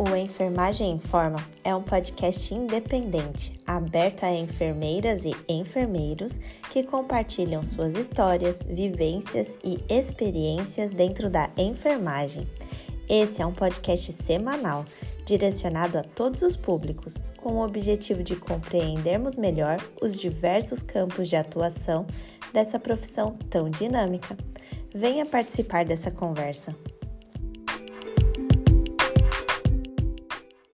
O Enfermagem Informa é um podcast independente, aberto a enfermeiras e enfermeiros que compartilham suas histórias, vivências e experiências dentro da enfermagem. Esse é um podcast semanal, direcionado a todos os públicos, com o objetivo de compreendermos melhor os diversos campos de atuação dessa profissão tão dinâmica. Venha participar dessa conversa.